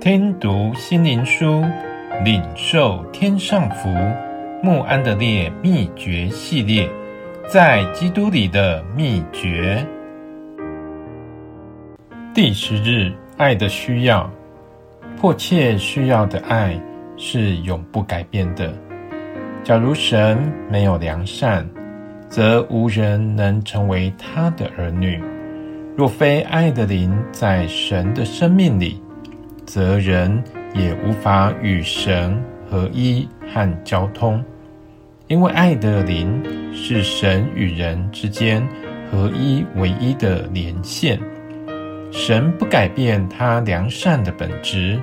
听读心灵书，领受天上福。穆安德烈秘诀系列，在基督里的秘诀。第十日，爱的需要，迫切需要的爱是永不改变的。假如神没有良善，则无人能成为他的儿女。若非爱的灵在神的生命里，则人也无法与神合一和交通。因为爱的灵是神与人之间合一唯一的连线。神不改变他良善的本质，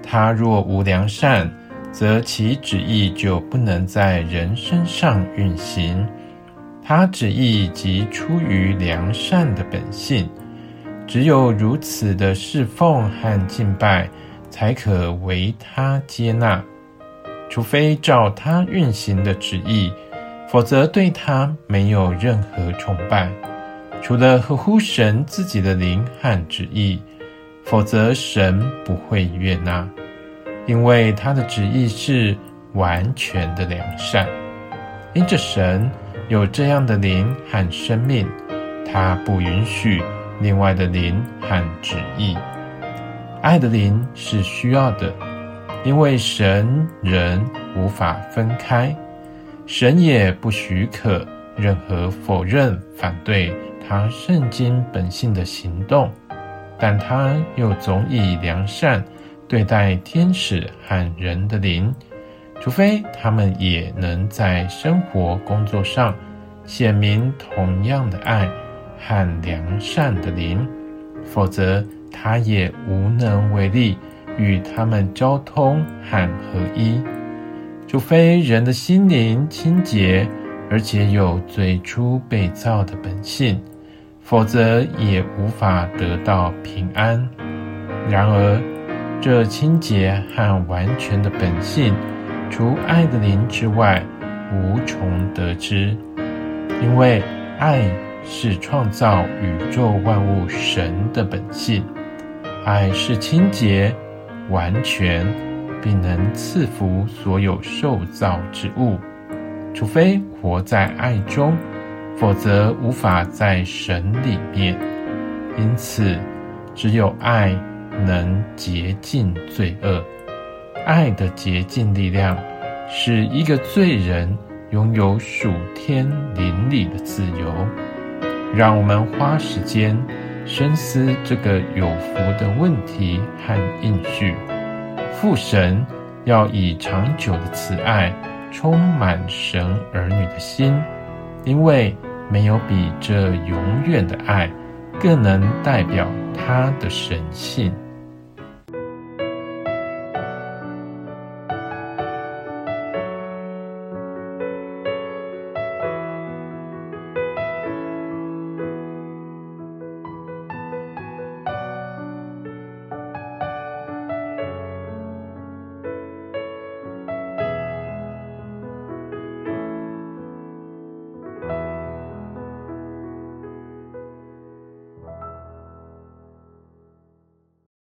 他若无良善，则其旨意就不能在人身上运行。他旨意即出于良善的本性，只有如此的侍奉和敬拜，才可为他接纳。除非照他运行的旨意，否则对他没有任何崇拜。除了合乎神自己的灵和旨意，否则神不会悦纳，因为他的旨意是完全的良善。因着神。有这样的灵和生命，他不允许另外的灵和旨意。爱的灵是需要的，因为神人无法分开，神也不许可任何否认、反对他圣经本性的行动，但他又总以良善对待天使和人的灵。除非他们也能在生活、工作上显明同样的爱和良善的灵，否则他也无能为力与他们交通和合一。除非人的心灵清洁，而且有最初被造的本性，否则也无法得到平安。然而，这清洁和完全的本性，除爱的灵之外，无从得知，因为爱是创造宇宙万物神的本性，爱是清洁、完全，并能赐福所有受造之物。除非活在爱中，否则无法在神里面。因此，只有爱能洁净罪恶。爱的洁净力量，使一个罪人拥有属天灵里的自由。让我们花时间深思这个有福的问题和应许。父神要以长久的慈爱充满神儿女的心，因为没有比这永远的爱更能代表他的神性。